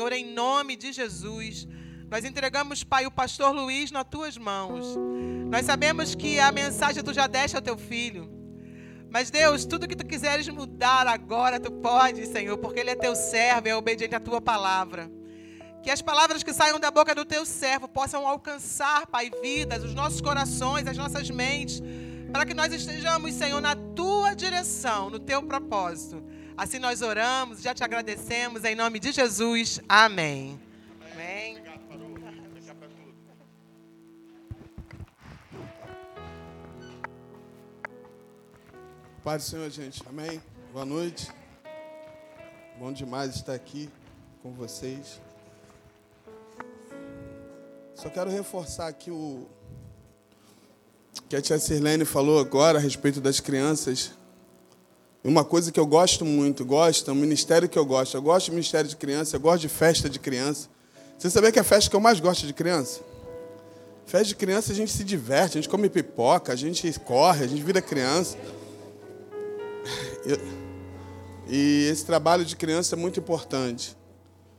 Senhor, em nome de Jesus. Nós entregamos, Pai, o pastor Luiz nas tuas mãos. Nós sabemos que a mensagem tu já deste ao teu filho. Mas, Deus, tudo que tu quiseres mudar agora, tu pode, Senhor, porque ele é teu servo, é obediente à tua palavra. Que as palavras que saiam da boca do teu servo possam alcançar, Pai, vidas, os nossos corações, as nossas mentes, para que nós estejamos, Senhor, na tua direção, no teu propósito. Assim nós oramos, já te agradecemos, em nome de Jesus. Amém. Amém. Pai do Senhor, gente. Amém. Boa noite. Bom demais estar aqui com vocês. Só quero reforçar aqui o que a tia Sirlene falou agora a respeito das crianças. Uma coisa que eu gosto muito, gosto, é um ministério que eu gosto. Eu gosto de ministério de criança, eu gosto de festa de criança. Você sabia que é a festa que eu mais gosto de criança? Festa de criança a gente se diverte, a gente come pipoca, a gente corre, a gente vira criança. E esse trabalho de criança é muito importante.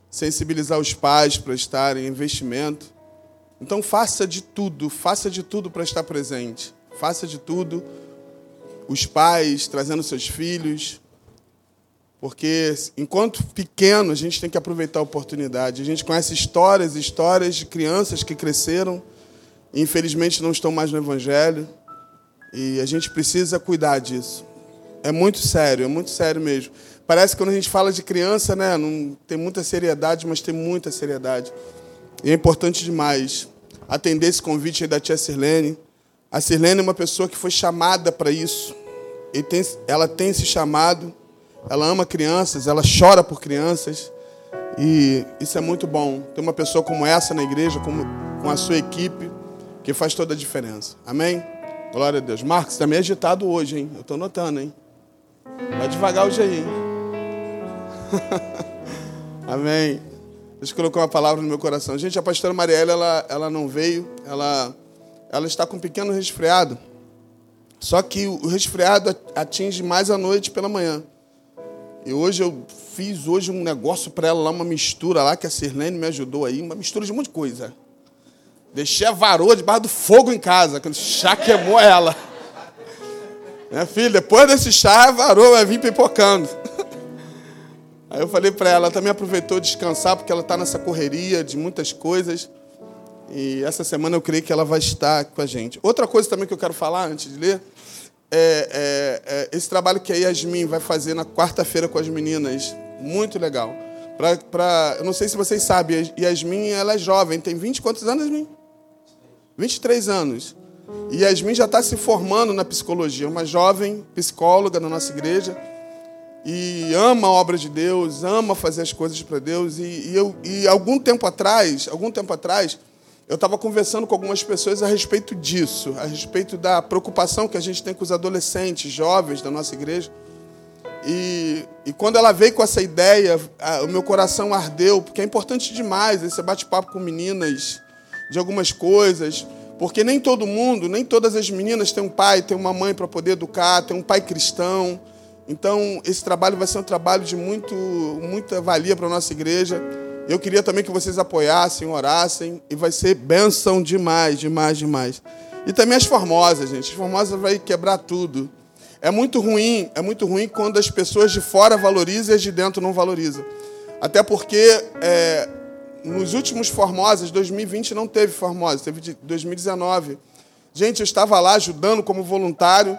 Sensibilizar os pais para estarem em investimento. Então faça de tudo, faça de tudo para estar presente. Faça de tudo. Os pais trazendo seus filhos. Porque enquanto pequeno, a gente tem que aproveitar a oportunidade. A gente conhece histórias, histórias de crianças que cresceram e infelizmente não estão mais no evangelho. E a gente precisa cuidar disso. É muito sério, é muito sério mesmo. Parece que quando a gente fala de criança, né, não tem muita seriedade, mas tem muita seriedade. E é importante demais atender esse convite da tia Sirlene. A Sirlene é uma pessoa que foi chamada para isso. Tem, ela tem esse chamado, ela ama crianças, ela chora por crianças. E isso é muito bom. Ter uma pessoa como essa na igreja, como, com a sua equipe, que faz toda a diferença. Amém? Glória a Deus. Marcos, está meio agitado hoje, hein? Eu estou notando, hein? Vai devagar hoje aí. Amém. Deus colocou uma palavra no meu coração. Gente, a pastora Mariela, ela, ela não veio. Ela, ela está com um pequeno resfriado. Só que o resfriado atinge mais à noite pela manhã. E hoje eu fiz hoje um negócio para ela lá, uma mistura lá, que a Sirlene me ajudou aí. Uma mistura de um monte de coisa. Deixei a varoa debaixo do fogo em casa, quando chá queimou ela. Minha filha, depois desse chá, a varoa vai vir pipocando. Aí eu falei para ela, ela também aproveitou descansar, porque ela está nessa correria de muitas coisas. E essa semana eu creio que ela vai estar com a gente. Outra coisa também que eu quero falar antes de ler é, é, é esse trabalho que a Yasmin vai fazer na quarta-feira com as meninas. Muito legal. Pra, pra, eu não sei se vocês sabem, Yasmin ela é jovem, tem 20 quantos anos, Yasmin? 23 anos. E Yasmin já está se formando na psicologia, uma jovem psicóloga na nossa igreja. E ama a obra de Deus, ama fazer as coisas para Deus. E, e, eu, e algum tempo atrás, algum tempo atrás, eu estava conversando com algumas pessoas a respeito disso, a respeito da preocupação que a gente tem com os adolescentes, jovens da nossa igreja. E, e quando ela veio com essa ideia, a, o meu coração ardeu, porque é importante demais esse bate-papo com meninas de algumas coisas. Porque nem todo mundo, nem todas as meninas têm um pai, têm uma mãe para poder educar, têm um pai cristão. Então, esse trabalho vai ser um trabalho de muito, muita valia para a nossa igreja. Eu queria também que vocês apoiassem, orassem, e vai ser bênção demais, demais, demais. E também as formosas, gente. As formosas vai quebrar tudo. É muito ruim, é muito ruim quando as pessoas de fora valorizam e as de dentro não valorizam. Até porque é, nos últimos Formosas, 2020 não teve Formosa, teve de 2019. Gente, eu estava lá ajudando como voluntário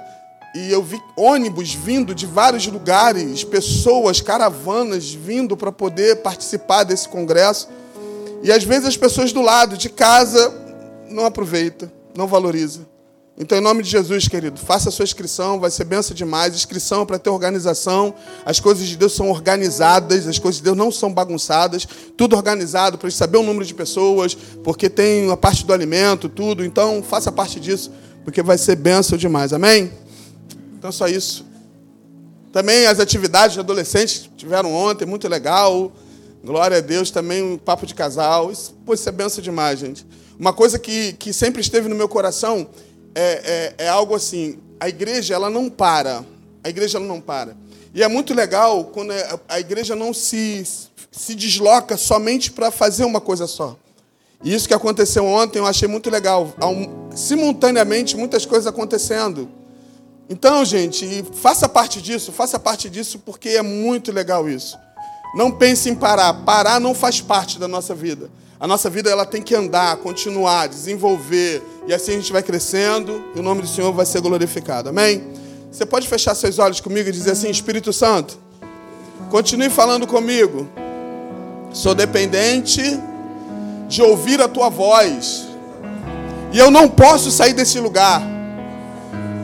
e eu vi ônibus vindo de vários lugares, pessoas, caravanas vindo para poder participar desse congresso. E às vezes as pessoas do lado de casa não aproveitam, não valorizam. Então, em nome de Jesus, querido, faça a sua inscrição, vai ser benção demais. Inscrição é para ter organização. As coisas de Deus são organizadas, as coisas de Deus não são bagunçadas. Tudo organizado para saber o número de pessoas, porque tem a parte do alimento, tudo. Então, faça parte disso, porque vai ser benção demais. Amém? Então, só isso. Também as atividades de adolescentes tiveram ontem, muito legal. Glória a Deus, também um papo de casal. Isso, pô, isso é benção demais, gente. Uma coisa que, que sempre esteve no meu coração é, é, é algo assim, a igreja ela não para. A igreja ela não para. E é muito legal quando é, a igreja não se, se desloca somente para fazer uma coisa só. E isso que aconteceu ontem eu achei muito legal. Simultaneamente, muitas coisas acontecendo. Então, gente, faça parte disso, faça parte disso, porque é muito legal isso. Não pense em parar. Parar não faz parte da nossa vida. A nossa vida ela tem que andar, continuar, desenvolver. E assim a gente vai crescendo e o nome do Senhor vai ser glorificado. Amém? Você pode fechar seus olhos comigo e dizer assim: Espírito Santo, continue falando comigo. Sou dependente de ouvir a tua voz. E eu não posso sair desse lugar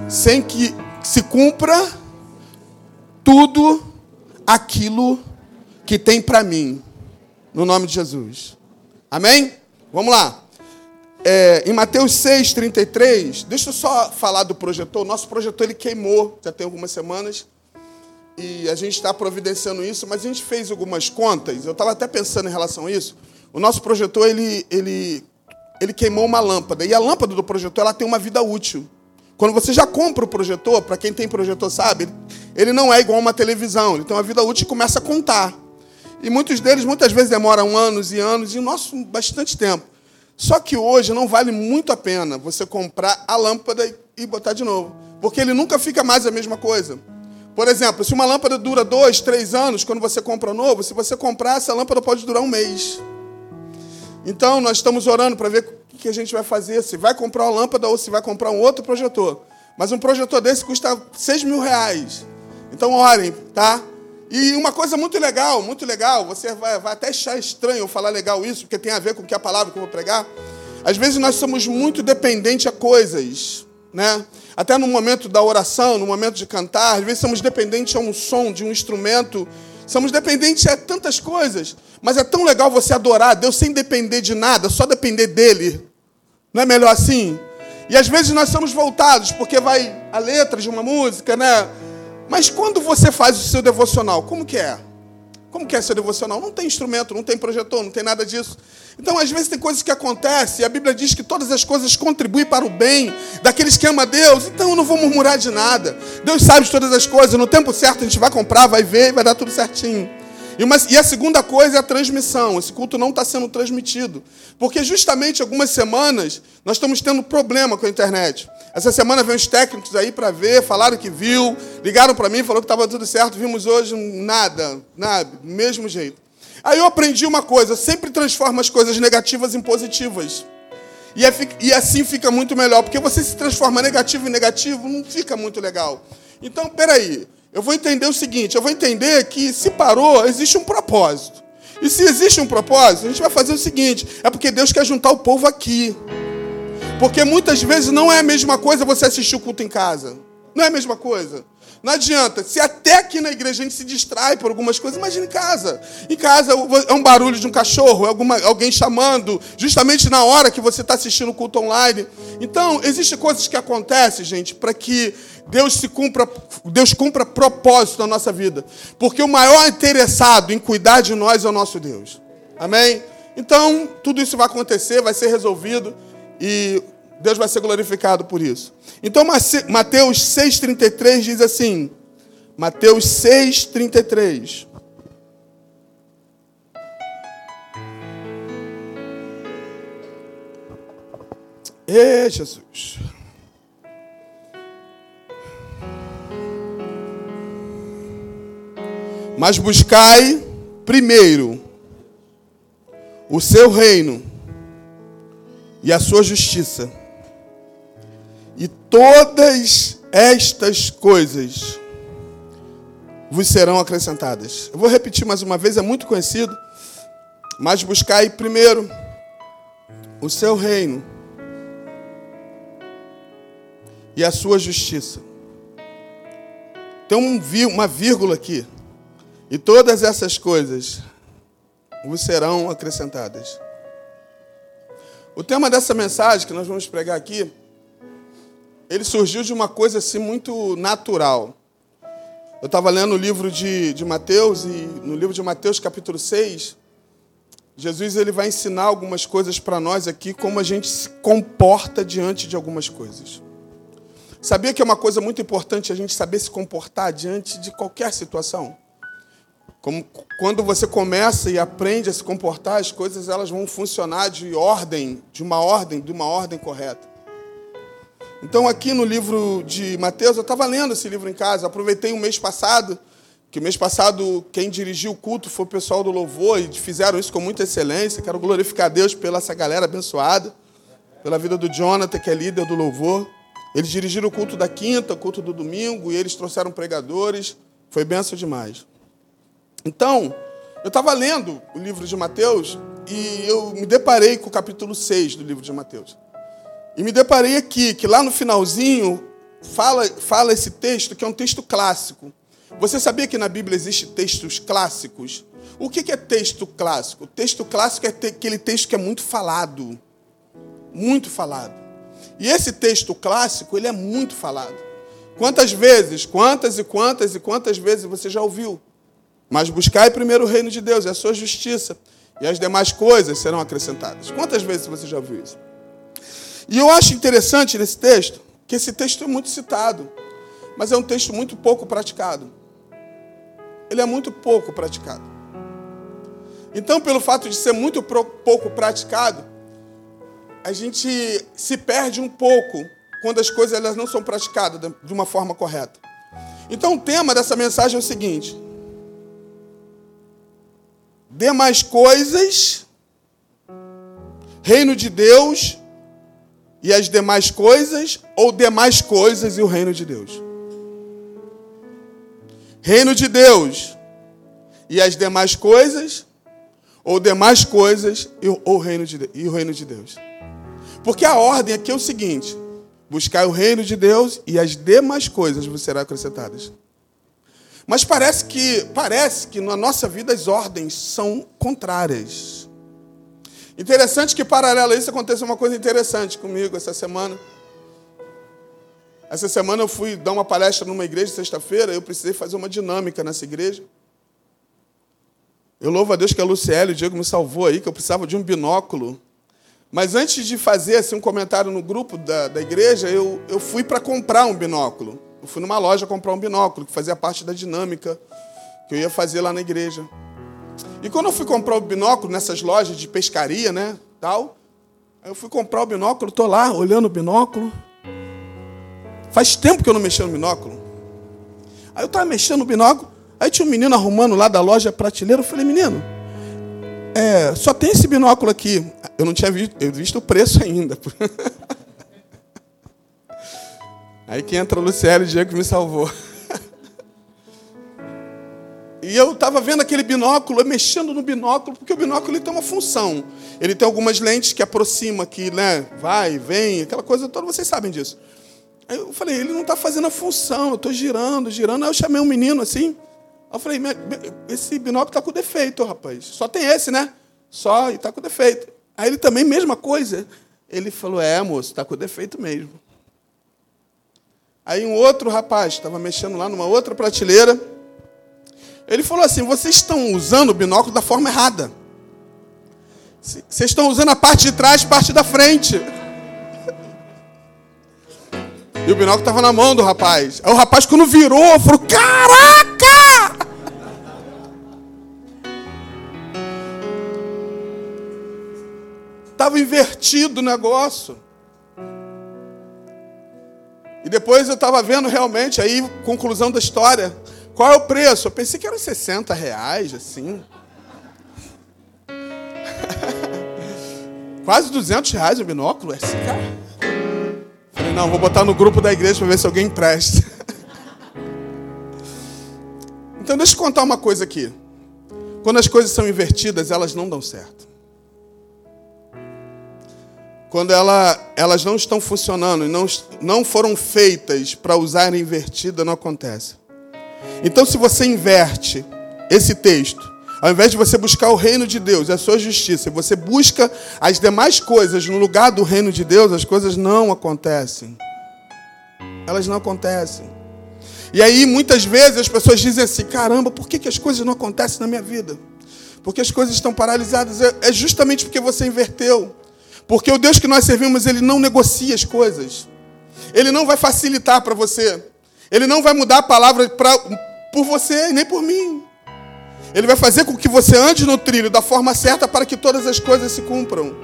sem que se cumpra tudo aquilo que tem para mim. No nome de Jesus. Amém? Vamos lá. É, em Mateus 6, 33, deixa eu só falar do projetor. Nosso projetor ele queimou, já tem algumas semanas. E a gente está providenciando isso, mas a gente fez algumas contas. Eu estava até pensando em relação a isso. O nosso projetor ele, ele, ele queimou uma lâmpada. E a lâmpada do projetor ela tem uma vida útil. Quando você já compra o projetor, para quem tem projetor sabe, ele não é igual uma televisão. Ele tem uma vida útil começa a contar. E muitos deles muitas vezes demoram anos e anos, e nosso bastante tempo. Só que hoje não vale muito a pena você comprar a lâmpada e botar de novo. Porque ele nunca fica mais a mesma coisa. Por exemplo, se uma lâmpada dura dois, três anos, quando você compra novo, se você comprar, essa lâmpada pode durar um mês. Então, nós estamos orando para ver o que a gente vai fazer, se vai comprar uma lâmpada ou se vai comprar um outro projetor. Mas um projetor desse custa seis mil reais. Então, orem, tá? E uma coisa muito legal, muito legal, você vai, vai, até achar estranho eu falar legal isso, porque tem a ver com que a palavra que eu vou pregar. Às vezes nós somos muito dependentes a coisas, né? Até no momento da oração, no momento de cantar, às vezes somos dependentes a um som, de um instrumento. Somos dependentes a tantas coisas. Mas é tão legal você adorar Deus sem depender de nada, só depender dele. Não é melhor assim? E às vezes nós somos voltados, porque vai a letra de uma música, né? Mas quando você faz o seu devocional, como que é? Como que é seu devocional? Não tem instrumento, não tem projetor, não tem nada disso. Então, às vezes, tem coisas que acontecem, e a Bíblia diz que todas as coisas contribuem para o bem daqueles que amam a Deus. Então, eu não vou murmurar de nada. Deus sabe de todas as coisas. No tempo certo, a gente vai comprar, vai ver e vai dar tudo certinho. E, uma, e a segunda coisa é a transmissão. Esse culto não está sendo transmitido. Porque justamente algumas semanas nós estamos tendo problema com a internet. Essa semana veio os técnicos aí para ver, falaram que viu, ligaram para mim, falou que estava tudo certo. Vimos hoje nada, nada, mesmo jeito. Aí eu aprendi uma coisa: sempre transforma as coisas negativas em positivas. E, é, e assim fica muito melhor, porque você se transforma negativo em negativo, não fica muito legal. Então, peraí. Eu vou entender o seguinte: eu vou entender que se parou, existe um propósito. E se existe um propósito, a gente vai fazer o seguinte: é porque Deus quer juntar o povo aqui. Porque muitas vezes não é a mesma coisa você assistir o culto em casa. Não é a mesma coisa. Não adianta. Se até aqui na igreja a gente se distrai por algumas coisas, imagine em casa. Em casa é um barulho de um cachorro, é alguma, alguém chamando, justamente na hora que você está assistindo o culto online. Então, existem coisas que acontecem, gente, para que Deus se cumpra, Deus cumpra propósito na nossa vida. Porque o maior interessado em cuidar de nós é o nosso Deus. Amém? Então, tudo isso vai acontecer, vai ser resolvido e Deus vai ser glorificado por isso. Então, Mateus 6,33 diz assim: Mateus 6,33. Ê, Jesus. Mas buscai primeiro o seu reino e a sua justiça, e todas estas coisas vos serão acrescentadas. Eu vou repetir mais uma vez, é muito conhecido, mas buscai primeiro o seu reino e a sua justiça. Tem um, uma vírgula aqui. E todas essas coisas vos serão acrescentadas. O tema dessa mensagem que nós vamos pregar aqui, ele surgiu de uma coisa assim muito natural. Eu estava lendo o livro de, de Mateus e no livro de Mateus, capítulo 6, Jesus ele vai ensinar algumas coisas para nós aqui, como a gente se comporta diante de algumas coisas. Sabia que é uma coisa muito importante a gente saber se comportar diante de qualquer situação? Como, quando você começa e aprende a se comportar, as coisas elas vão funcionar de ordem, de uma ordem, de uma ordem correta. Então, aqui no livro de Mateus, eu estava lendo esse livro em casa, aproveitei o mês passado, que o mês passado quem dirigiu o culto foi o pessoal do louvor e fizeram isso com muita excelência. Quero glorificar a Deus pela essa galera abençoada, pela vida do Jonathan, que é líder do louvor. Eles dirigiram o culto da quinta, o culto do domingo, e eles trouxeram pregadores. Foi benção demais. Então, eu estava lendo o livro de Mateus e eu me deparei com o capítulo 6 do livro de Mateus. E me deparei aqui, que lá no finalzinho fala, fala esse texto, que é um texto clássico. Você sabia que na Bíblia existem textos clássicos? O que é texto clássico? O texto clássico é aquele texto que é muito falado. Muito falado. E esse texto clássico, ele é muito falado. Quantas vezes, quantas e quantas e quantas vezes você já ouviu? Mas buscai primeiro o reino de Deus e a sua justiça, e as demais coisas serão acrescentadas. Quantas vezes você já ouviu isso? E eu acho interessante nesse texto, que esse texto é muito citado, mas é um texto muito pouco praticado. Ele é muito pouco praticado. Então, pelo fato de ser muito pouco praticado, a gente se perde um pouco quando as coisas elas não são praticadas de uma forma correta. Então, o tema dessa mensagem é o seguinte: demais coisas, reino de Deus e as demais coisas, ou demais coisas e o reino de Deus. Reino de Deus e as demais coisas, ou demais coisas e o, reino de, e o reino de Deus. Porque a ordem aqui é o seguinte: buscar o reino de Deus e as demais coisas vos serão acrescentadas. Mas parece que parece que na nossa vida as ordens são contrárias. Interessante que paralelo a isso aconteceu uma coisa interessante comigo essa semana. Essa semana eu fui dar uma palestra numa igreja sexta-feira, eu precisei fazer uma dinâmica nessa igreja. Eu louvo a Deus que a Luciele, o Diego me salvou aí, que eu precisava de um binóculo. Mas antes de fazer assim, um comentário no grupo da, da igreja, eu, eu fui para comprar um binóculo. Eu fui numa loja comprar um binóculo, que fazia parte da dinâmica que eu ia fazer lá na igreja. E quando eu fui comprar o binóculo nessas lojas de pescaria, né, tal, eu fui comprar o binóculo, tô lá olhando o binóculo. Faz tempo que eu não mexia no binóculo. Aí eu estava mexendo no binóculo, aí tinha um menino arrumando lá da loja prateleira, eu falei, menino, é, só tem esse binóculo aqui. Eu não tinha visto, eu visto o preço ainda. Aí que entra o Luciano, Diego que me salvou. E eu estava vendo aquele binóculo, mexendo no binóculo, porque o binóculo ele tem uma função. Ele tem algumas lentes que aproxima, que né, vai, vem, aquela coisa toda, vocês sabem disso. Aí eu falei, ele não está fazendo a função, eu estou girando, girando. Aí eu chamei um menino assim. Aí eu falei, esse binóculo está com defeito, rapaz. Só tem esse, né? Só, e está com defeito. Aí ele também, mesma coisa. Ele falou, é, moço, está com defeito mesmo. Aí um outro rapaz estava mexendo lá numa outra prateleira. Ele falou assim: vocês estão usando o binóculo da forma errada. Vocês estão usando a parte de trás, parte da frente. E o binóculo estava na mão do rapaz. Aí o rapaz, quando virou, falou: Caraca! Estava invertido o negócio. E depois eu estava vendo realmente, aí, conclusão da história. Qual é o preço? Eu pensei que eram 60 reais, assim. Quase 200 reais o binóculo. É assim, cara. Falei, não, vou botar no grupo da igreja para ver se alguém empresta. então, deixa eu contar uma coisa aqui. Quando as coisas são invertidas, elas não dão certo quando ela, elas não estão funcionando e não, não foram feitas para usar invertida, não acontece. Então, se você inverte esse texto, ao invés de você buscar o reino de Deus, a sua justiça, você busca as demais coisas no lugar do reino de Deus, as coisas não acontecem. Elas não acontecem. E aí, muitas vezes, as pessoas dizem assim: caramba, por que, que as coisas não acontecem na minha vida? Porque as coisas estão paralisadas. É, é justamente porque você inverteu. Porque o Deus que nós servimos, ele não negocia as coisas. ele não vai facilitar para você. Ele não vai mudar a palavra pra, por você nem por mim. Ele vai fazer com que você ande no trilho da forma certa para que todas as coisas se cumpram.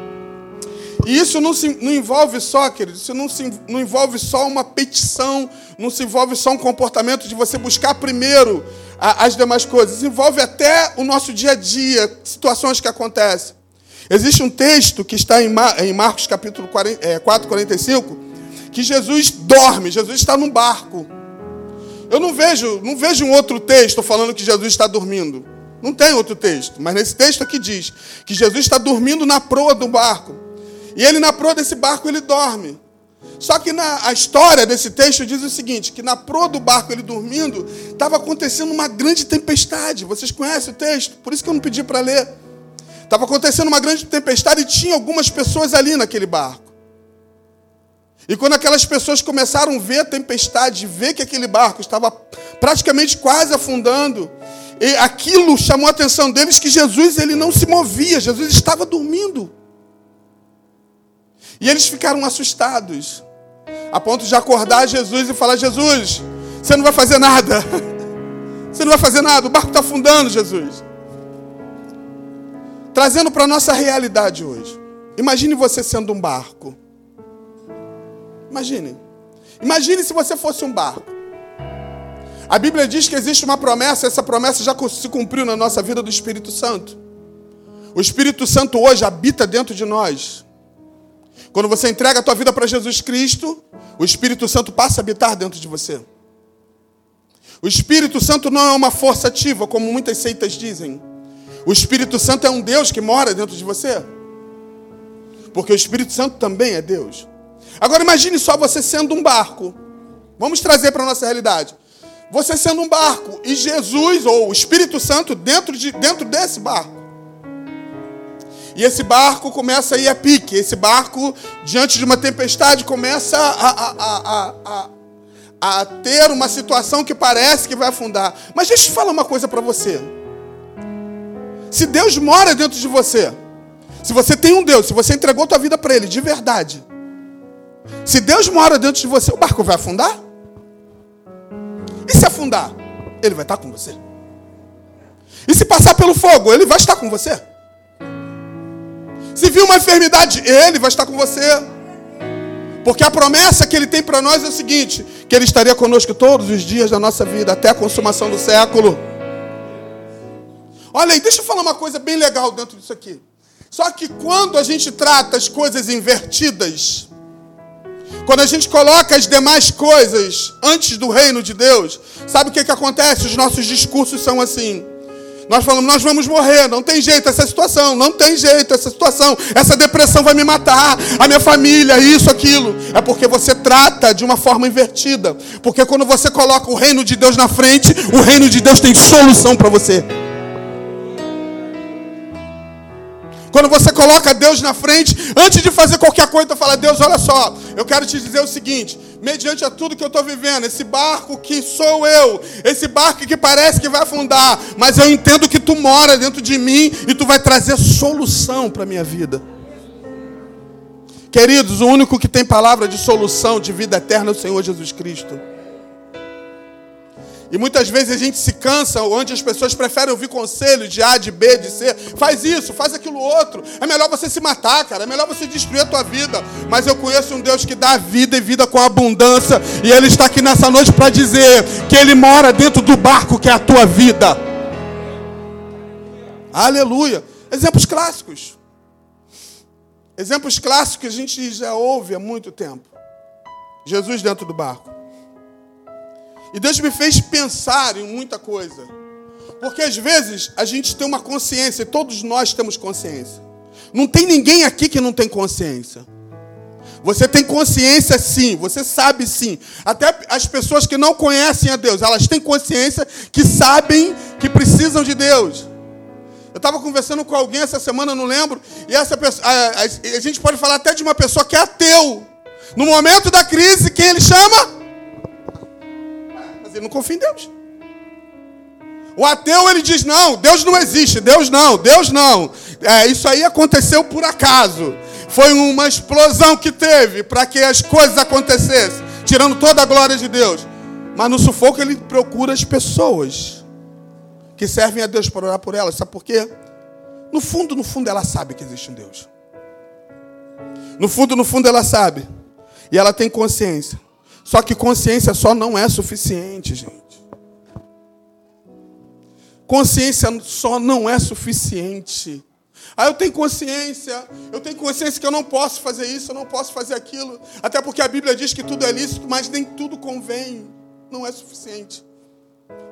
E isso não, se, não envolve só, querido, isso não, se, não envolve só uma petição, não se envolve só um comportamento de você buscar primeiro a, as demais coisas. Envolve até o nosso dia a dia, situações que acontecem. Existe um texto que está em, Mar, em Marcos capítulo 40, é, 4, 45, que Jesus dorme, Jesus está num barco. Eu não vejo, não vejo um outro texto falando que Jesus está dormindo. Não tem outro texto, mas nesse texto aqui diz que Jesus está dormindo na proa do barco. E ele na proa desse barco ele dorme. Só que na a história desse texto diz o seguinte, que na proa do barco ele dormindo, estava acontecendo uma grande tempestade. Vocês conhecem o texto? Por isso que eu não pedi para ler. Estava acontecendo uma grande tempestade e tinha algumas pessoas ali naquele barco. E quando aquelas pessoas começaram a ver a tempestade, ver que aquele barco estava praticamente quase afundando, e aquilo chamou a atenção deles que Jesus ele não se movia, Jesus estava dormindo. E eles ficaram assustados, a ponto de acordar Jesus e falar: Jesus, você não vai fazer nada. Você não vai fazer nada, o barco está afundando, Jesus. Trazendo para a nossa realidade hoje. Imagine você sendo um barco. Imagine. Imagine se você fosse um barco. A Bíblia diz que existe uma promessa, essa promessa já se cumpriu na nossa vida do Espírito Santo. O Espírito Santo hoje habita dentro de nós. Quando você entrega a tua vida para Jesus Cristo, o Espírito Santo passa a habitar dentro de você. O Espírito Santo não é uma força ativa, como muitas seitas dizem. O Espírito Santo é um Deus que mora dentro de você. Porque o Espírito Santo também é Deus. Agora imagine só você sendo um barco. Vamos trazer para a nossa realidade. Você sendo um barco e Jesus ou o Espírito Santo dentro, de, dentro desse barco. E esse barco começa a ir a pique. Esse barco, diante de uma tempestade, começa a, a, a, a, ter uma situação que parece que vai afundar. Mas deixa eu falar uma coisa para você. Se Deus mora dentro de você, se você tem um Deus, se você entregou tua vida para Ele de verdade, se Deus mora dentro de você, o barco vai afundar? E se afundar? Ele vai estar com você. E se passar pelo fogo, ele vai estar com você. Se vir uma enfermidade, ele vai estar com você. Porque a promessa que ele tem para nós é o seguinte: que ele estaria conosco todos os dias da nossa vida, até a consumação do século. Olha aí, deixa eu falar uma coisa bem legal dentro disso aqui. Só que quando a gente trata as coisas invertidas, quando a gente coloca as demais coisas antes do reino de Deus, sabe o que, que acontece? Os nossos discursos são assim. Nós falamos, nós vamos morrer, não tem jeito essa situação, não tem jeito essa situação, essa depressão vai me matar, a minha família, isso, aquilo. É porque você trata de uma forma invertida. Porque quando você coloca o reino de Deus na frente, o reino de Deus tem solução para você. Quando você coloca Deus na frente, antes de fazer qualquer coisa, fala: Deus, olha só, eu quero te dizer o seguinte: mediante a tudo que eu estou vivendo, esse barco que sou eu, esse barco que parece que vai afundar, mas eu entendo que tu mora dentro de mim e tu vai trazer solução para a minha vida. Queridos, o único que tem palavra de solução de vida eterna é o Senhor Jesus Cristo. E muitas vezes a gente se cansa, onde as pessoas preferem ouvir conselho de A, de B, de C. Faz isso, faz aquilo outro. É melhor você se matar, cara. É melhor você destruir a tua vida. Mas eu conheço um Deus que dá vida e vida com abundância. E Ele está aqui nessa noite para dizer que Ele mora dentro do barco que é a tua vida. Aleluia. Exemplos clássicos. Exemplos clássicos que a gente já ouve há muito tempo. Jesus dentro do barco. E Deus me fez pensar em muita coisa. Porque às vezes a gente tem uma consciência, e todos nós temos consciência. Não tem ninguém aqui que não tem consciência. Você tem consciência sim, você sabe sim. Até as pessoas que não conhecem a Deus, elas têm consciência que sabem que precisam de Deus. Eu estava conversando com alguém essa semana, não lembro, e essa pessoa, a, a, a gente pode falar até de uma pessoa que é ateu. No momento da crise, quem ele chama? Ele não confia em Deus. O ateu ele diz: não, Deus não existe, Deus não, Deus não. É, isso aí aconteceu por acaso. Foi uma explosão que teve para que as coisas acontecessem. tirando toda a glória de Deus. Mas no sufoco ele procura as pessoas que servem a Deus para orar por elas. Sabe por quê? No fundo, no fundo, ela sabe que existe um Deus. No fundo, no fundo, ela sabe. E ela tem consciência. Só que consciência só não é suficiente, gente. Consciência só não é suficiente. Ah, eu tenho consciência, eu tenho consciência que eu não posso fazer isso, eu não posso fazer aquilo. Até porque a Bíblia diz que tudo é lícito, mas nem tudo convém. Não é suficiente.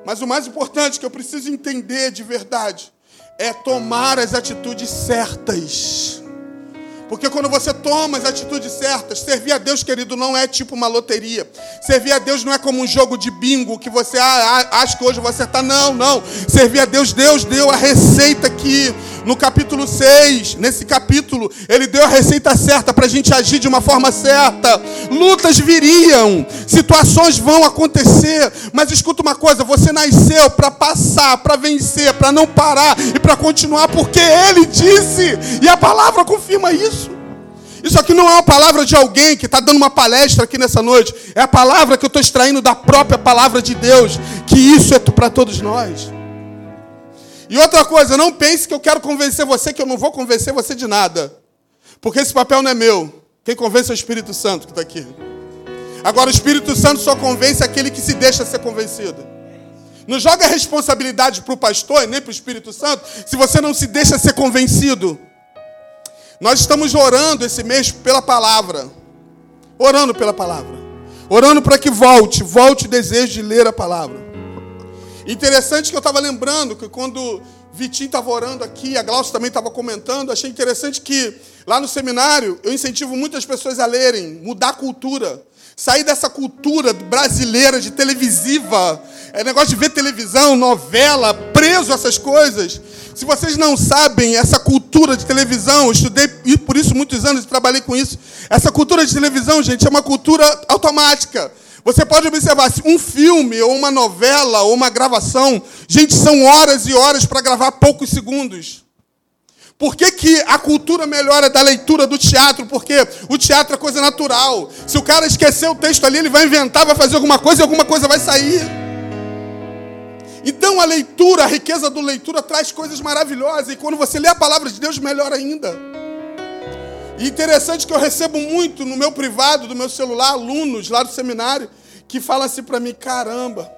Mas o mais importante que eu preciso entender de verdade é tomar as atitudes certas. Porque quando você toma as atitudes certas, servir a Deus, querido, não é tipo uma loteria. Servir a Deus não é como um jogo de bingo que você ah, ah acha que hoje você está. Não, não. Servir a Deus, Deus deu a receita aqui no capítulo 6. Nesse capítulo, ele deu a receita certa para a gente agir de uma forma certa. Lutas viriam, situações vão acontecer. Mas escuta uma coisa: você nasceu para passar, para vencer, para não parar e para continuar, porque ele disse, e a palavra confirma isso. Isso aqui não é uma palavra de alguém que está dando uma palestra aqui nessa noite. É a palavra que eu estou extraindo da própria palavra de Deus. Que isso é para todos nós. E outra coisa, não pense que eu quero convencer você, que eu não vou convencer você de nada. Porque esse papel não é meu. Quem convence é o Espírito Santo que está aqui. Agora, o Espírito Santo só convence aquele que se deixa ser convencido. Não joga a responsabilidade para o pastor e nem para o Espírito Santo se você não se deixa ser convencido. Nós estamos orando esse mês pela palavra. Orando pela palavra. Orando para que volte, volte o desejo de ler a palavra. Interessante que eu estava lembrando que quando Vitinho estava orando aqui, a Glaucia também estava comentando, achei interessante que lá no seminário eu incentivo muitas pessoas a lerem, mudar a cultura. Sair dessa cultura brasileira de televisiva, é negócio de ver televisão, novela, preso a essas coisas. Se vocês não sabem, essa cultura de televisão, eu estudei e por isso muitos anos trabalhei com isso. Essa cultura de televisão, gente, é uma cultura automática. Você pode observar, um filme, ou uma novela, ou uma gravação, gente, são horas e horas para gravar poucos segundos. Por que, que a cultura melhora da leitura do teatro? Porque o teatro é coisa natural. Se o cara esquecer o texto ali, ele vai inventar, vai fazer alguma coisa e alguma coisa vai sair. Então a leitura, a riqueza do leitura traz coisas maravilhosas. E quando você lê a palavra de Deus, melhor ainda. E interessante que eu recebo muito no meu privado, do meu celular, alunos lá do seminário, que falam assim para mim: caramba.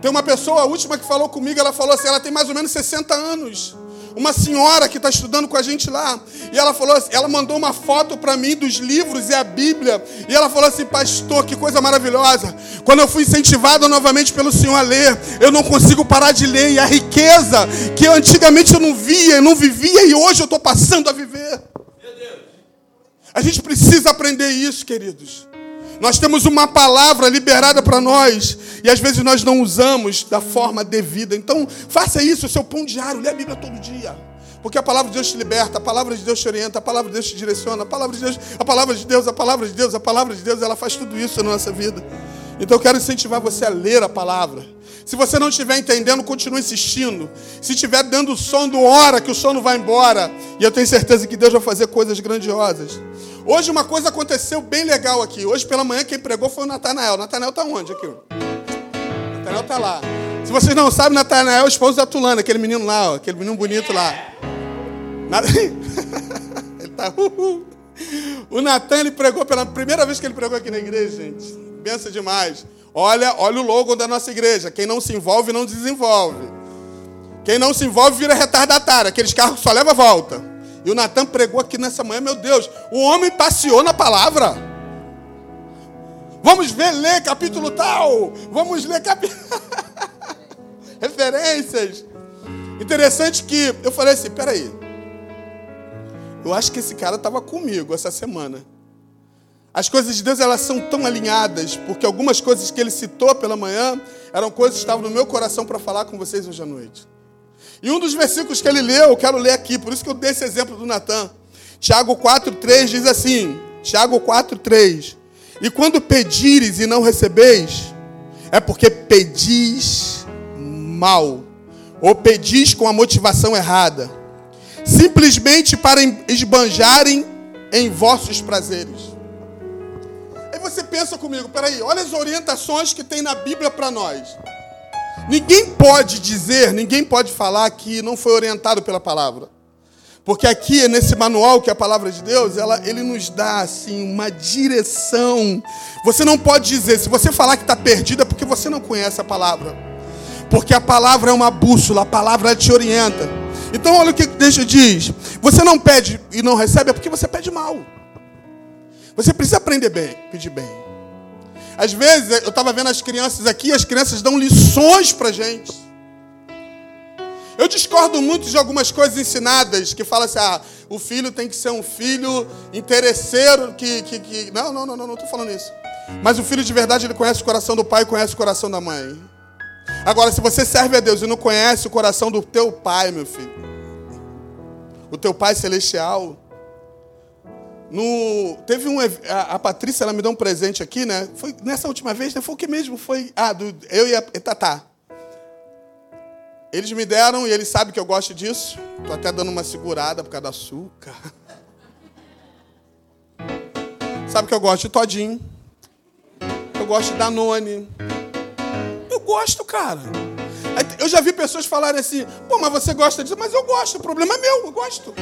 Tem uma pessoa, a última que falou comigo, ela falou assim: ela tem mais ou menos 60 anos uma senhora que está estudando com a gente lá. E ela falou assim, ela mandou uma foto para mim dos livros e a Bíblia. E ela falou assim, pastor, que coisa maravilhosa. Quando eu fui incentivada novamente pelo Senhor a ler, eu não consigo parar de ler. E a riqueza que eu, antigamente eu não via, eu não vivia, e hoje eu estou passando a viver. A gente precisa aprender isso, queridos. Nós temos uma palavra liberada para nós e às vezes nós não usamos da forma devida. Então, faça isso, seu pão diário, lê a Bíblia todo dia. Porque a palavra de Deus te liberta, a palavra de Deus te orienta, a palavra de Deus te direciona, a palavra de Deus, a palavra de Deus, a palavra de Deus, a palavra de Deus, ela faz tudo isso na nossa vida. Então eu quero incentivar você a ler a palavra. Se você não estiver entendendo, continue insistindo. Se estiver dando sono, hora que o sono vai embora. E eu tenho certeza que Deus vai fazer coisas grandiosas. Hoje uma coisa aconteceu bem legal aqui. Hoje pela manhã quem pregou foi o Natanael. Natanael está onde aqui? Natanael está lá. Se vocês não sabem, Natanael é o esposo da Tulana, aquele menino lá, ó, aquele menino bonito lá. ele tá. O Natan ele pregou pela primeira vez que ele pregou aqui na igreja, gente. Benção demais. Olha, olha o logo da nossa igreja. Quem não se envolve não desenvolve. Quem não se envolve vira retardatário. Aqueles carros só leva volta. E o Natan pregou aqui nessa manhã, meu Deus, o homem passeou na palavra. Vamos ver, ler capítulo tal. Vamos ler capítulo. Referências. Interessante que eu falei assim: peraí. Eu acho que esse cara estava comigo essa semana. As coisas de Deus elas são tão alinhadas, porque algumas coisas que ele citou pela manhã eram coisas que estavam no meu coração para falar com vocês hoje à noite. E um dos versículos que ele leu, eu quero ler aqui, por isso que eu dei esse exemplo do Natan. Tiago 4,3 diz assim: Tiago 4,3: E quando pedires e não recebeis, é porque pedis mal, ou pedis com a motivação errada, simplesmente para esbanjarem em vossos prazeres. você pensa comigo, peraí, olha as orientações que tem na Bíblia para nós. Ninguém pode dizer, ninguém pode falar que não foi orientado pela palavra. Porque aqui, nesse manual que é a palavra de Deus, ela, ele nos dá assim uma direção. Você não pode dizer, se você falar que está perdido, é porque você não conhece a palavra. Porque a palavra é uma bússola, a palavra te orienta. Então, olha o que Deus diz: você não pede e não recebe, é porque você pede mal. Você precisa aprender bem, pedir bem. Às vezes, eu estava vendo as crianças aqui, as crianças dão lições para gente. Eu discordo muito de algumas coisas ensinadas que falam assim: ah, o filho tem que ser um filho interesseiro. Que, que, que... Não, não, não, não, não estou falando isso. Mas o filho de verdade, ele conhece o coração do pai e conhece o coração da mãe. Agora, se você serve a Deus e não conhece o coração do teu pai, meu filho, o teu pai celestial, no, teve um. A, a, Patrícia, ela me deu um presente aqui, né? Foi nessa última vez, né? Foi o que mesmo? Foi. Ah, do, eu e a e Tatá. Eles me deram e eles sabem que eu gosto disso. Tô até dando uma segurada por causa do açúcar. Sabe que eu gosto de todinho. Eu gosto de Danone. Eu gosto, cara. Eu já vi pessoas falarem assim, pô, mas você gosta disso? Mas eu gosto, o problema é meu, eu gosto.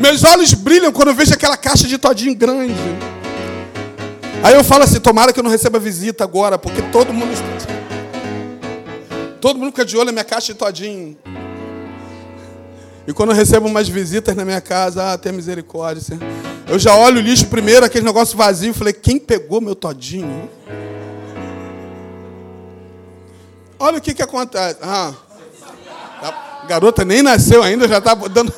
Meus olhos brilham quando eu vejo aquela caixa de todinho grande. Aí eu falo assim, tomara que eu não receba visita agora, porque todo mundo. Todo mundo fica de olho na minha caixa de todinho. E quando eu recebo umas visitas na minha casa, ah, tem misericórdia. Eu já olho o lixo primeiro, aquele negócio vazio, falei, quem pegou meu todinho? Olha o que, que acontece. Ah, a garota nem nasceu ainda, já está dando.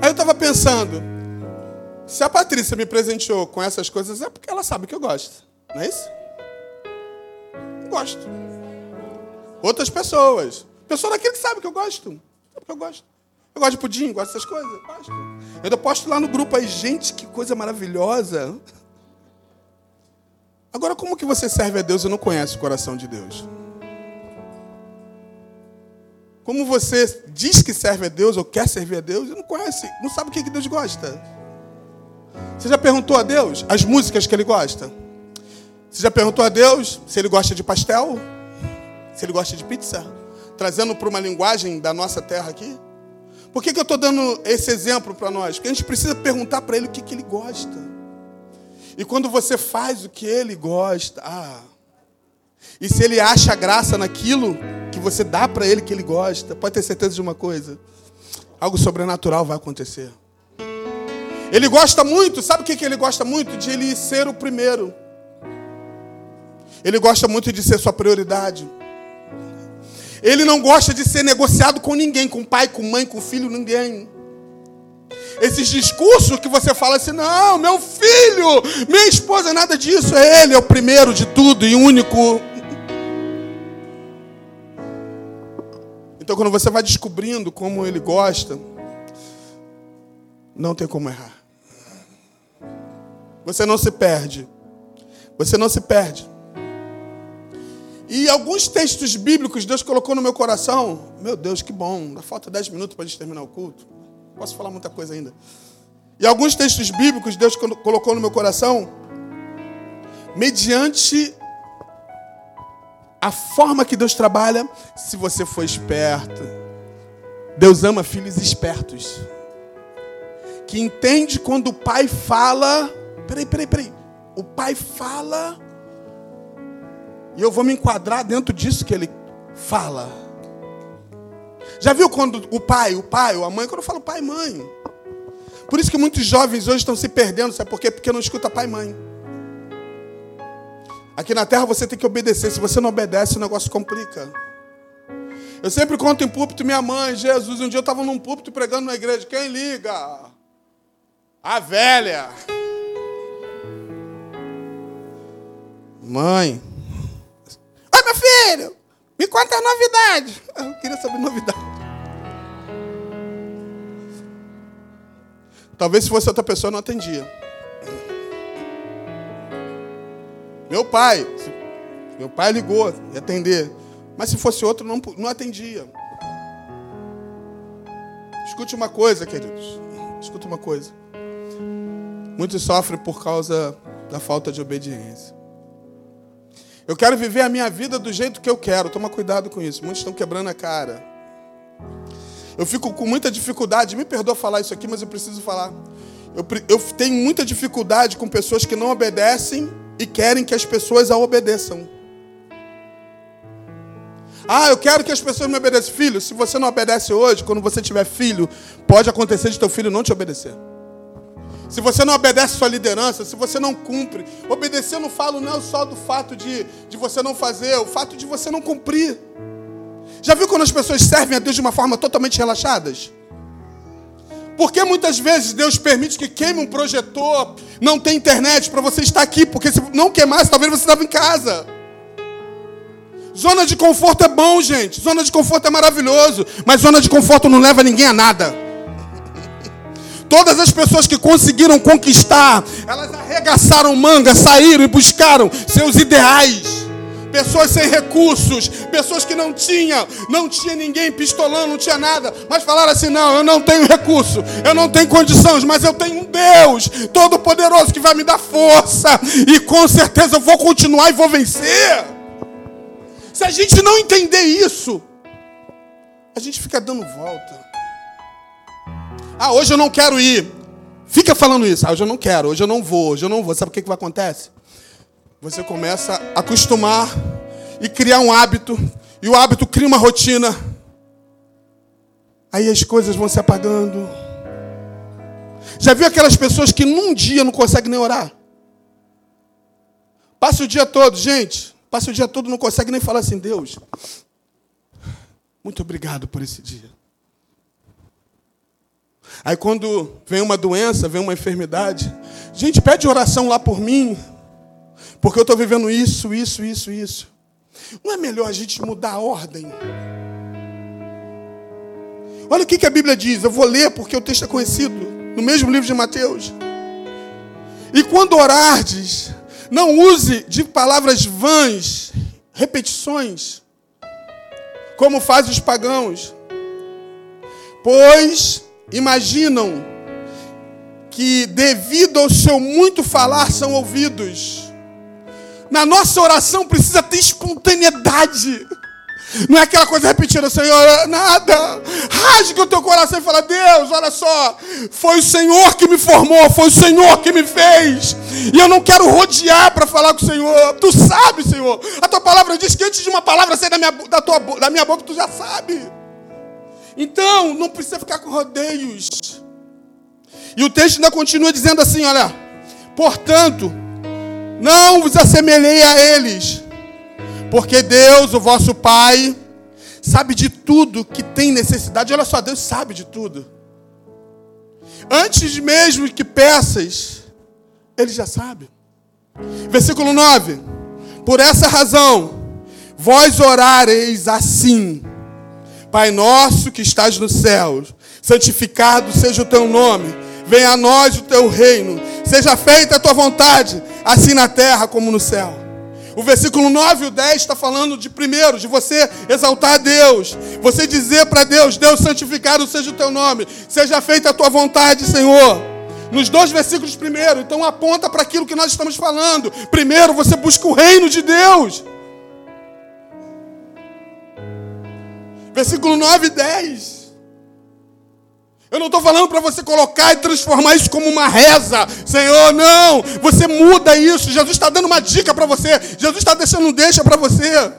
Aí eu estava pensando, se a Patrícia me presenteou com essas coisas, é porque ela sabe que eu gosto. Não é isso? Gosto. Outras pessoas. Pessoa daquele que sabe que eu gosto. Sabe que eu gosto. Eu gosto de pudim, gosto dessas coisas. Gosto. Eu ainda posto lá no grupo aí, gente, que coisa maravilhosa. Agora, como que você serve a Deus e não conhece o coração de Deus? Como você diz que serve a Deus ou quer servir a Deus não conhece, não sabe o que Deus gosta? Você já perguntou a Deus as músicas que Ele gosta? Você já perguntou a Deus se ele gosta de pastel? Se ele gosta de pizza? Trazendo para uma linguagem da nossa terra aqui? Por que, que eu estou dando esse exemplo para nós? Porque a gente precisa perguntar para ele o que, que ele gosta. E quando você faz o que ele gosta, ah, e se ele acha graça naquilo você dá para ele que ele gosta, pode ter certeza de uma coisa: algo sobrenatural vai acontecer. Ele gosta muito, sabe o que, que ele gosta muito? De ele ser o primeiro. Ele gosta muito de ser sua prioridade. Ele não gosta de ser negociado com ninguém, com pai, com mãe, com filho, ninguém. Esses discursos que você fala assim, não, meu filho, minha esposa, nada disso, é ele, é o primeiro de tudo e único. Então, quando você vai descobrindo como ele gosta, não tem como errar. Você não se perde. Você não se perde. E alguns textos bíblicos Deus colocou no meu coração. Meu Deus, que bom. Ainda falta 10 minutos para a gente terminar o culto. Posso falar muita coisa ainda. E alguns textos bíblicos Deus colocou no meu coração mediante a forma que Deus trabalha, se você for esperto. Deus ama filhos espertos. Que entende quando o pai fala. Peraí, peraí, peraí. O pai fala e eu vou me enquadrar dentro disso que ele fala. Já viu quando o pai, o pai ou a mãe, quando eu falo pai e mãe. Por isso que muitos jovens hoje estão se perdendo, sabe por quê? Porque não escuta pai e mãe. Aqui na terra você tem que obedecer. Se você não obedece, o negócio complica. Eu sempre conto em púlpito minha mãe, Jesus. Um dia eu estava num púlpito pregando na igreja. Quem liga? A velha. Mãe, meu filho, me conta a novidade. Eu queria saber novidade. Talvez se fosse outra pessoa, não atendia. Meu pai, meu pai ligou e atender. Mas se fosse outro, não, não atendia. Escute uma coisa, queridos. Escute uma coisa. Muitos sofrem por causa da falta de obediência. Eu quero viver a minha vida do jeito que eu quero. Toma cuidado com isso. Muitos estão quebrando a cara. Eu fico com muita dificuldade. Me perdoa falar isso aqui, mas eu preciso falar. Eu, eu tenho muita dificuldade com pessoas que não obedecem e querem que as pessoas a obedeçam. Ah, eu quero que as pessoas me obedeçam. Filho, se você não obedece hoje, quando você tiver filho, pode acontecer de teu filho não te obedecer. Se você não obedece sua liderança, se você não cumpre. Obedecer eu não falo não só do fato de, de você não fazer, o fato de você não cumprir. Já viu quando as pessoas servem a Deus de uma forma totalmente relaxadas? Porque muitas vezes Deus permite que queime um projetor, não tem internet para você estar aqui, porque se não queimasse, talvez você estava em casa. Zona de conforto é bom, gente. Zona de conforto é maravilhoso. Mas zona de conforto não leva ninguém a nada. Todas as pessoas que conseguiram conquistar, elas arregaçaram manga, saíram e buscaram seus ideais. Pessoas sem recursos, pessoas que não tinham, não tinha ninguém pistolando, não tinha nada, mas falaram assim: não, eu não tenho recurso, eu não tenho condições, mas eu tenho um Deus Todo-Poderoso que vai me dar força, e com certeza eu vou continuar e vou vencer. Se a gente não entender isso, a gente fica dando volta. Ah, hoje eu não quero ir. Fica falando isso. Ah, hoje eu não quero, hoje eu não vou, hoje eu não vou. Sabe o que, que vai acontecer? Você começa a acostumar e criar um hábito, e o hábito cria uma rotina. Aí as coisas vão se apagando. Já viu aquelas pessoas que num dia não conseguem nem orar? Passa o dia todo, gente. Passa o dia todo, não consegue nem falar assim, Deus, muito obrigado por esse dia. Aí quando vem uma doença, vem uma enfermidade, gente, pede oração lá por mim, porque eu estou vivendo isso, isso, isso, isso. Não é melhor a gente mudar a ordem? Olha o que, que a Bíblia diz, eu vou ler porque o texto é conhecido, no mesmo livro de Mateus. E quando orardes, não use de palavras vãs, repetições, como fazem os pagãos, pois imaginam que, devido ao seu muito falar, são ouvidos. Na nossa oração precisa ter espontaneidade. Não é aquela coisa repetida, Senhor, nada. Rasga o teu coração e fala: Deus, olha só, foi o Senhor que me formou, foi o Senhor que me fez. E eu não quero rodear para falar com o Senhor. Tu sabe, Senhor. A tua palavra diz que antes de uma palavra sair da minha, da, tua, da minha boca, tu já sabe. Então, não precisa ficar com rodeios. E o texto ainda continua dizendo assim: olha, portanto, não vos assemelhei a eles porque Deus, o vosso Pai, sabe de tudo que tem necessidade. Olha só, Deus sabe de tudo. Antes mesmo que peças, Ele já sabe. Versículo 9: Por essa razão, vós orareis assim: Pai nosso que estás no céu, santificado seja o teu nome, venha a nós o teu reino, seja feita a tua vontade, assim na terra como no céu. O versículo 9 e o 10 está falando de primeiro, de você exaltar a Deus. Você dizer para Deus, Deus santificado seja o teu nome. Seja feita a tua vontade, Senhor. Nos dois versículos primeiro, então aponta para aquilo que nós estamos falando. Primeiro, você busca o reino de Deus. Versículo 9 e 10. Eu não estou falando para você colocar e transformar isso como uma reza. Senhor, não. Você muda isso. Jesus está dando uma dica para você. Jesus está deixando um deixa para você.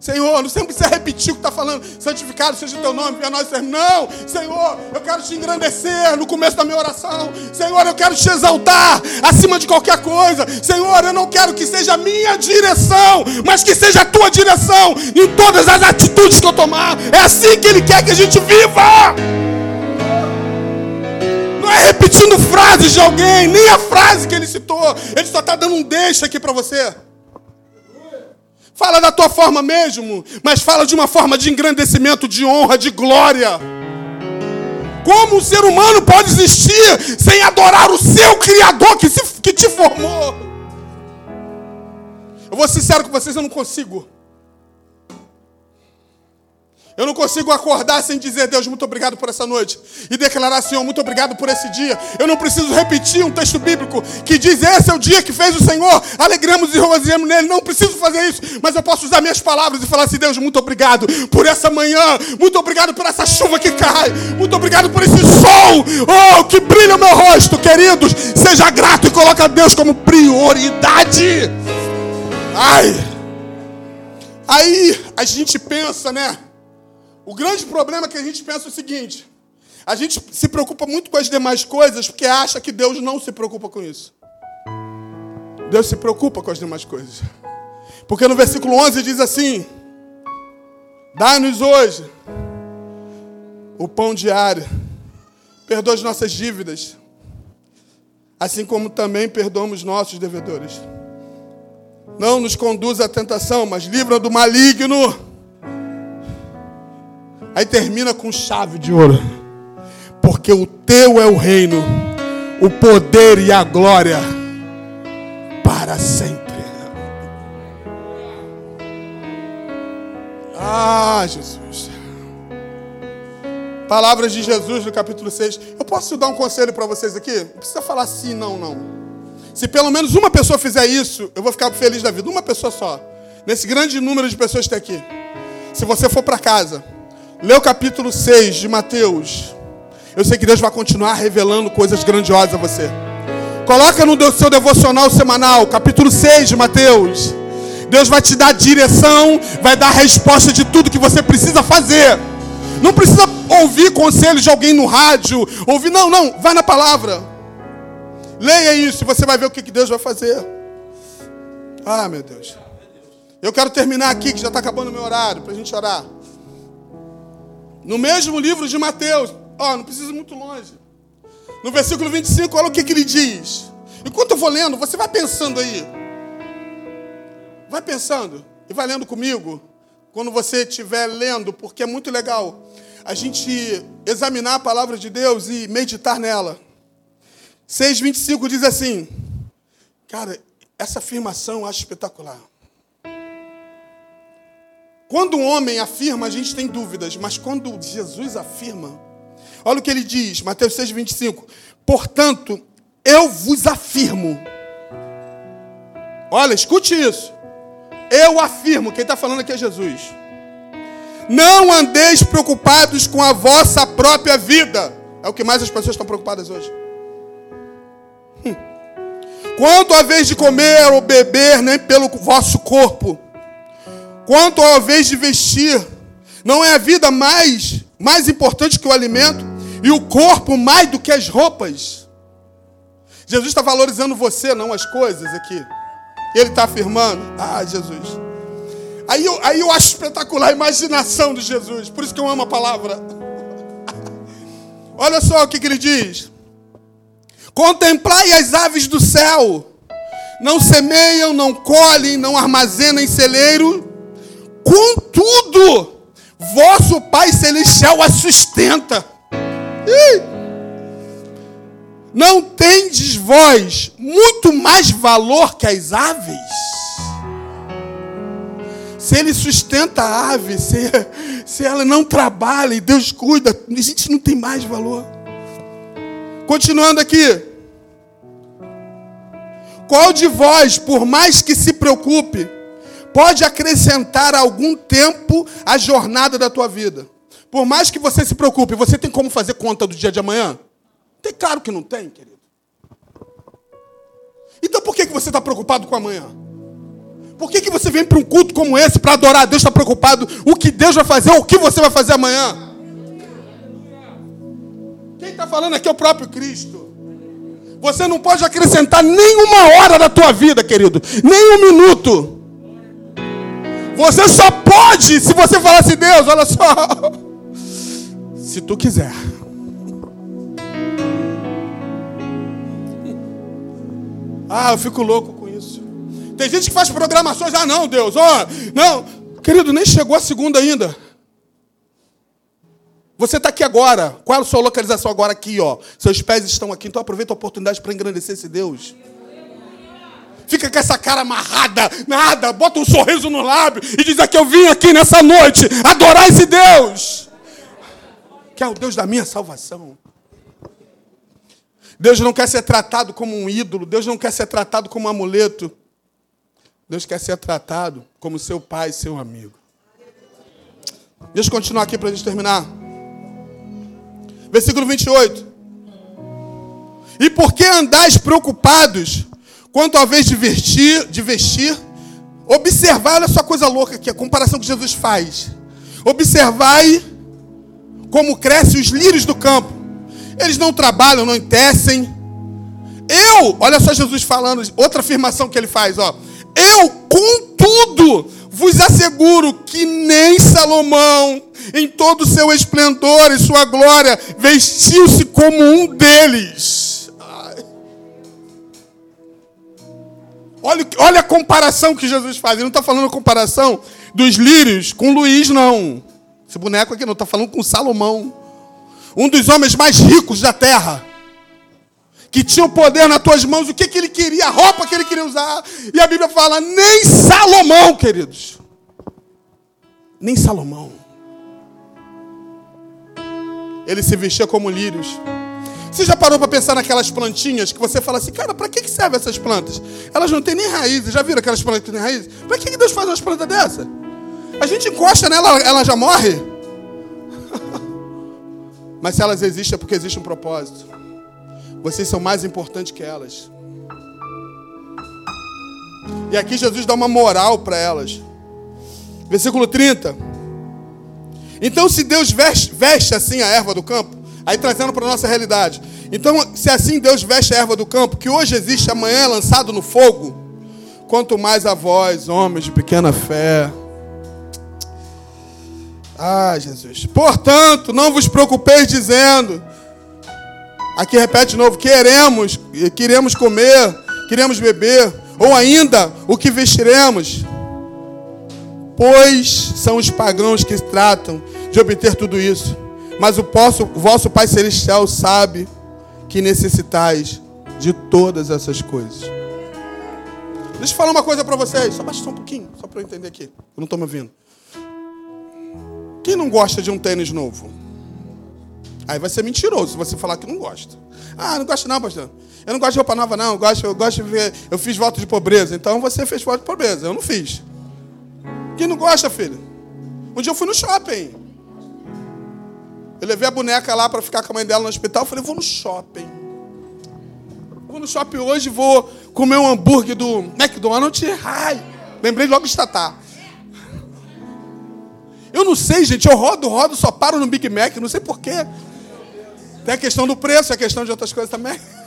Senhor, não sempre precisa repetir o que está falando. Santificado seja o teu nome, venha nós ser. Não, Senhor, eu quero te engrandecer no começo da minha oração. Senhor, eu quero te exaltar acima de qualquer coisa. Senhor, eu não quero que seja a minha direção, mas que seja a tua direção em todas as atitudes que eu tomar. É assim que Ele quer que a gente viva é repetindo frases de alguém, nem a frase que ele citou. Ele só está dando um deixa aqui para você. Fala da tua forma mesmo, mas fala de uma forma de engrandecimento, de honra, de glória. Como um ser humano pode existir sem adorar o seu Criador que, se, que te formou? Eu vou ser sincero com vocês, eu não consigo. Eu não consigo acordar sem dizer, Deus, muito obrigado por essa noite. E declarar, Senhor, muito obrigado por esse dia. Eu não preciso repetir um texto bíblico que diz, esse é o dia que fez o Senhor. Alegramos e regozijamos nele. Não preciso fazer isso. Mas eu posso usar minhas palavras e falar assim, Deus, muito obrigado por essa manhã. Muito obrigado por essa chuva que cai. Muito obrigado por esse sol. Oh, que brilha o meu rosto. Queridos, seja grato e coloque Deus como prioridade. Ai. Aí a gente pensa, né? O grande problema é que a gente pensa o seguinte: a gente se preocupa muito com as demais coisas porque acha que Deus não se preocupa com isso. Deus se preocupa com as demais coisas. Porque no versículo 11 diz assim: Dá-nos hoje o pão diário, perdoa as nossas dívidas, assim como também perdoamos nossos devedores. Não nos conduza à tentação, mas livra do maligno. Aí termina com chave de ouro. Porque o teu é o reino, o poder e a glória para sempre. Ah, Jesus. Palavras de Jesus no capítulo 6. Eu posso dar um conselho para vocês aqui? Não precisa falar sim, não, não. Se pelo menos uma pessoa fizer isso, eu vou ficar feliz da vida. Uma pessoa só. Nesse grande número de pessoas que está aqui. Se você for para casa, Lê o capítulo 6 de Mateus. Eu sei que Deus vai continuar revelando coisas grandiosas a você. Coloca no seu devocional semanal, capítulo 6 de Mateus. Deus vai te dar direção, vai dar resposta de tudo que você precisa fazer. Não precisa ouvir conselhos de alguém no rádio, ouvir, não, não, vai na palavra. Leia isso e você vai ver o que Deus vai fazer. Ah, meu Deus. Eu quero terminar aqui, que já está acabando o meu horário, para a gente orar. No mesmo livro de Mateus, ó, não precisa ir muito longe. No versículo 25, olha o que, que ele diz. Enquanto eu vou lendo, você vai pensando aí. Vai pensando e vai lendo comigo. Quando você estiver lendo, porque é muito legal a gente examinar a palavra de Deus e meditar nela. 6,25 diz assim. Cara, essa afirmação eu acho espetacular. Quando um homem afirma, a gente tem dúvidas, mas quando Jesus afirma, olha o que ele diz, Mateus 6, 25: Portanto, eu vos afirmo. Olha, escute isso. Eu afirmo, quem está falando aqui é Jesus. Não andeis preocupados com a vossa própria vida. É o que mais as pessoas estão preocupadas hoje. Hum. Quanto a vez de comer ou beber, nem pelo vosso corpo Quanto ao vez de vestir, não é a vida mais, mais importante que o alimento e o corpo mais do que as roupas. Jesus está valorizando você, não as coisas aqui. Ele está afirmando, ah, Jesus. Aí eu, aí eu acho espetacular a imaginação de Jesus, por isso que eu amo a palavra. Olha só o que, que ele diz: Contemplai as aves do céu, não semeiam, não colhem, não armazenam em celeiro, Contudo, vosso Pai Celestial a sustenta. Não tendes vós muito mais valor que as aves? Se ele sustenta a ave, se, se ela não trabalha e Deus cuida, a gente não tem mais valor. Continuando aqui. Qual de vós, por mais que se preocupe, pode acrescentar algum tempo à jornada da tua vida. Por mais que você se preocupe, você tem como fazer conta do dia de amanhã? Tem claro que não tem, querido. Então por que, que você está preocupado com amanhã? Por que, que você vem para um culto como esse para adorar a Deus, está preocupado o que Deus vai fazer o que você vai fazer amanhã? Quem está falando aqui é o próprio Cristo. Você não pode acrescentar nenhuma hora da tua vida, querido, nem um minuto. Você só pode se você falar assim, Deus, olha só. Se tu quiser. Ah, eu fico louco com isso. Tem gente que faz programações, ah não, Deus, ó, não. Querido, nem chegou a segunda ainda. Você está aqui agora. Qual é a sua localização agora aqui, ó? Seus pés estão aqui, então aproveita a oportunidade para engrandecer esse Deus. Fica com essa cara amarrada, nada, bota um sorriso no lábio e diz aqui: Eu vim aqui nessa noite adorar esse Deus, que é o Deus da minha salvação. Deus não quer ser tratado como um ídolo, Deus não quer ser tratado como um amuleto. Deus quer ser tratado como seu pai, seu amigo. Deixa eu continuar aqui para a gente terminar. Versículo 28. E por que andais preocupados quanto à vez de vestir, de vestir? Observai, olha só coisa louca aqui, a comparação que Jesus faz. Observai como crescem os lírios do campo. Eles não trabalham, não tecem. Eu, olha só Jesus falando, outra afirmação que ele faz, ó. Eu, contudo, vos asseguro que nem Salomão, em todo o seu esplendor e sua glória, vestiu-se como um deles. Olha, olha a comparação que Jesus faz. Ele não está falando a comparação dos lírios com Luiz, não. Esse boneco aqui não está falando com Salomão. Um dos homens mais ricos da terra que tinha o poder nas tuas mãos, o que, que ele queria, a roupa que ele queria usar. E a Bíblia fala: nem Salomão, queridos. Nem Salomão. Ele se vestia como lírios. Você já parou para pensar naquelas plantinhas que você fala assim, cara, para que, servem essas plantas? Elas não têm nem raízes. Já viram aquelas plantas que têm raízes? Para que, Deus faz umas plantas dessas? A gente encosta nela, ela já morre. Mas se elas existem é porque existe um propósito. Vocês são mais importantes que elas. E aqui Jesus dá uma moral para elas. Versículo 30. Então, se Deus veste, veste assim a erva do campo, aí trazendo para a nossa realidade. Então, se assim Deus veste a erva do campo, que hoje existe, amanhã é lançado no fogo, quanto mais a vós, homens de pequena fé. Ah, Jesus. Portanto, não vos preocupeis dizendo, Aqui repete de novo: queremos, queremos comer, queremos beber, ou ainda o que vestiremos. Pois são os pagãos que tratam de obter tudo isso. Mas o, o vosso Pai Celestial sabe que necessitais de todas essas coisas. Deixa eu falar uma coisa para vocês, só baixa só um pouquinho, só para eu entender aqui. Eu não estou me ouvindo. Quem não gosta de um tênis novo? Aí vai ser mentiroso se você falar que não gosta. Ah, não gosto não, pastor. Eu não gosto de roupa nova, não. Eu gosto, eu gosto de ver. Eu fiz voto de pobreza. Então você fez voto de pobreza. Eu não fiz. Quem não gosta, filho? Um dia eu fui no shopping. Eu levei a boneca lá para ficar com a mãe dela no hospital. Eu falei, vou no shopping. Vou no shopping hoje, vou comer um hambúrguer do McDonald's. Ai, lembrei logo de Tatá. Eu não sei, gente. Eu rodo, rodo, só paro no Big Mac. Não sei porquê. Tem a questão do preço, a questão de outras coisas também.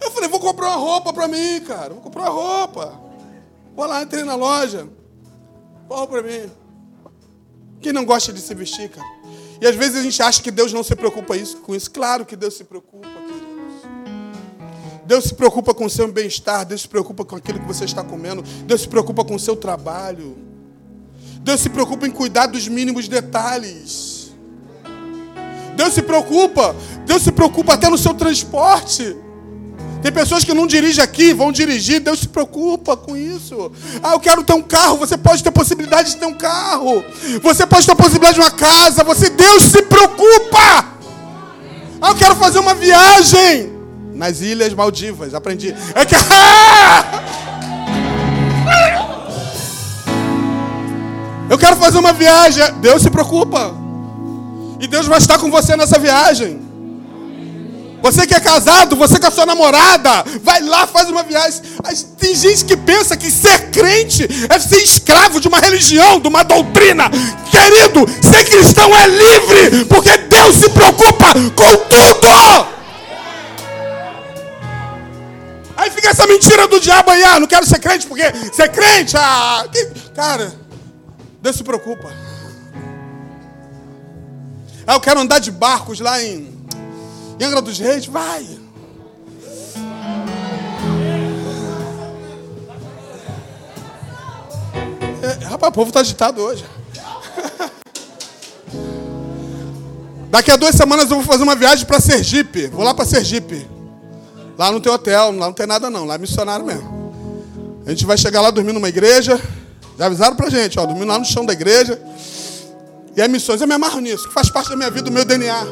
Eu falei, vou comprar uma roupa para mim, cara. Vou comprar uma roupa. Vou lá, entrei na loja. Roupa para mim. Quem não gosta de se vestir, cara? E às vezes a gente acha que Deus não se preocupa isso, com isso. Claro que Deus se preocupa, queridos. Deus se preocupa com o seu bem-estar. Deus se preocupa com aquilo que você está comendo. Deus se preocupa com o seu trabalho. Deus se preocupa em cuidar dos mínimos detalhes. Deus se preocupa. Deus se preocupa até no seu transporte. Tem pessoas que não dirigem aqui, vão dirigir. Deus se preocupa com isso. Ah, eu quero ter um carro. Você pode ter possibilidade de ter um carro. Você pode ter possibilidade de uma casa. Você, Deus se preocupa. Ah, eu quero fazer uma viagem nas Ilhas Maldivas. Aprendi. É que. Eu quero fazer uma viagem. Deus se preocupa. E Deus vai estar com você nessa viagem. Você que é casado, você com a sua namorada, vai lá, faz uma viagem. Tem gente que pensa que ser crente é ser escravo de uma religião, de uma doutrina. Querido, ser cristão é livre, porque Deus se preocupa com tudo. Aí fica essa mentira do diabo aí, ah, não quero ser crente porque ser crente, ah, cara, Deus se preocupa. Ah, eu quero andar de barcos lá em, em Angra dos Reis. Vai. É, rapaz, o povo está agitado hoje. Daqui a duas semanas eu vou fazer uma viagem para Sergipe. Vou lá para Sergipe. Lá não tem hotel, lá não tem nada não, lá é missionário mesmo. A gente vai chegar lá dormir numa igreja. Já avisaram pra gente, ó, dormir lá no chão da igreja. E é missões, eu me amarro nisso, que faz parte da minha vida, do meu DNA.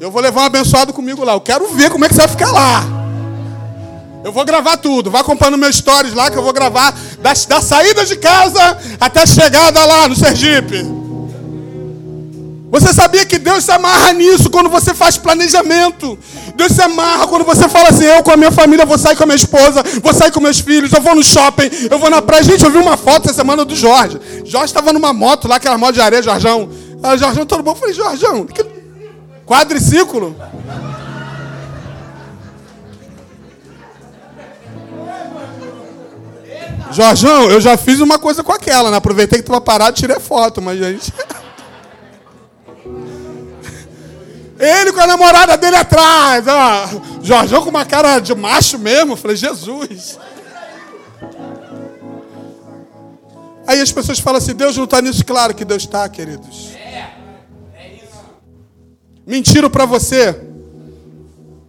Eu vou levar um abençoado comigo lá. Eu quero ver como é que você vai ficar lá. Eu vou gravar tudo. Vai acompanhando meus stories lá que eu vou gravar da, da saída de casa até a chegada lá no Sergipe. Você sabia que Deus se amarra nisso quando você faz planejamento? Deus se amarra quando você fala assim: eu com a minha família vou sair com a minha esposa, vou sair com meus filhos, eu vou no shopping, eu vou na praia. Gente, eu vi uma foto essa semana do Jorge. Jorge estava numa moto lá, aquela moto de areia, Jorjão. Ah, Jorjão, todo bom? Eu falei: Jorjão, que... quadriciclo? Jorjão, eu já fiz uma coisa com aquela, né? Aproveitei que estava parado, tirei foto, mas gente. Ele com a namorada dele atrás. Ó. Jorjão com uma cara de macho mesmo. falei, Jesus. Aí as pessoas falam assim: Deus não está nisso. Claro que Deus está, queridos. Mentiram para você.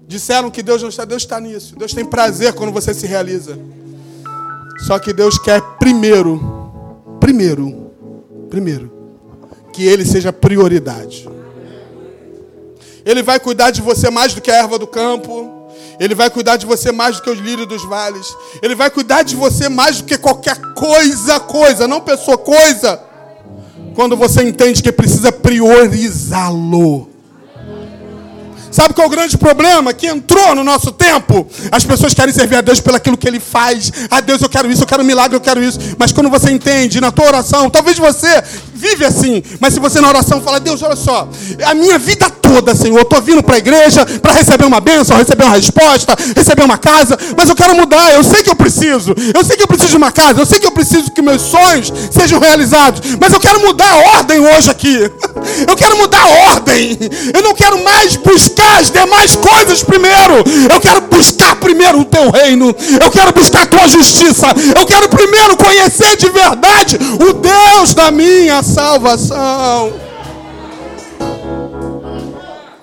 Disseram que Deus não está. Deus está nisso. Deus tem prazer quando você se realiza. Só que Deus quer primeiro, primeiro, primeiro, que Ele seja prioridade. Ele vai cuidar de você mais do que a erva do campo. Ele vai cuidar de você mais do que os lírios dos vales. Ele vai cuidar de você mais do que qualquer coisa, coisa, não pessoa, coisa. Quando você entende que precisa priorizá-lo. Sabe qual é o grande problema que entrou no nosso tempo? As pessoas querem servir a Deus pelo aquilo que Ele faz. A Deus eu quero isso, eu quero um milagre, eu quero isso. Mas quando você entende na tua oração, talvez você vive assim, mas se você na oração fala, Deus, olha só, a minha vida toda, Senhor, eu estou vindo para a igreja para receber uma bênção, receber uma resposta, receber uma casa, mas eu quero mudar, eu sei que eu preciso, eu sei que eu preciso de uma casa, eu sei que eu preciso que meus sonhos sejam realizados, mas eu quero mudar a ordem hoje aqui. Eu quero mudar a ordem. Eu não quero mais buscar as demais coisas primeiro. Eu quero buscar primeiro o teu reino. Eu quero buscar a tua justiça. Eu quero primeiro conhecer de verdade o Deus da minha salvação.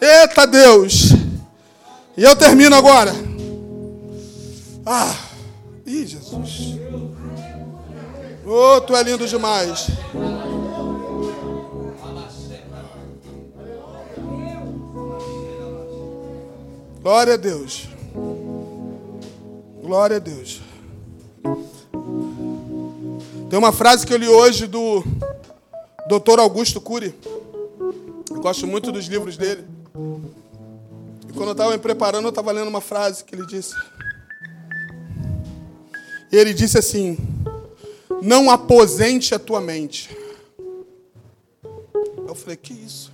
Eita Deus. E eu termino agora. Ah, ih, Jesus. Oh, tu é lindo demais. Glória a Deus. Glória a Deus. Tem uma frase que eu li hoje do Dr. Augusto Cury. Eu gosto muito dos livros dele. E quando eu estava me preparando, eu estava lendo uma frase que ele disse. E ele disse assim: Não aposente a tua mente. Eu falei: Que isso?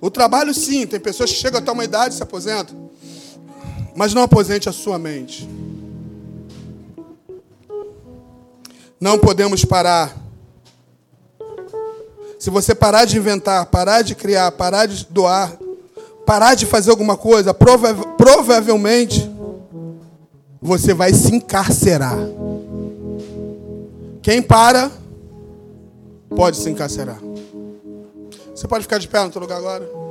O trabalho, sim, tem pessoas que chegam até uma idade e se aposentam. Mas não aposente a sua mente. Não podemos parar. Se você parar de inventar, parar de criar, parar de doar, parar de fazer alguma coisa, prova provavelmente você vai se encarcerar. Quem para, pode se encarcerar. Você pode ficar de pé no seu lugar agora?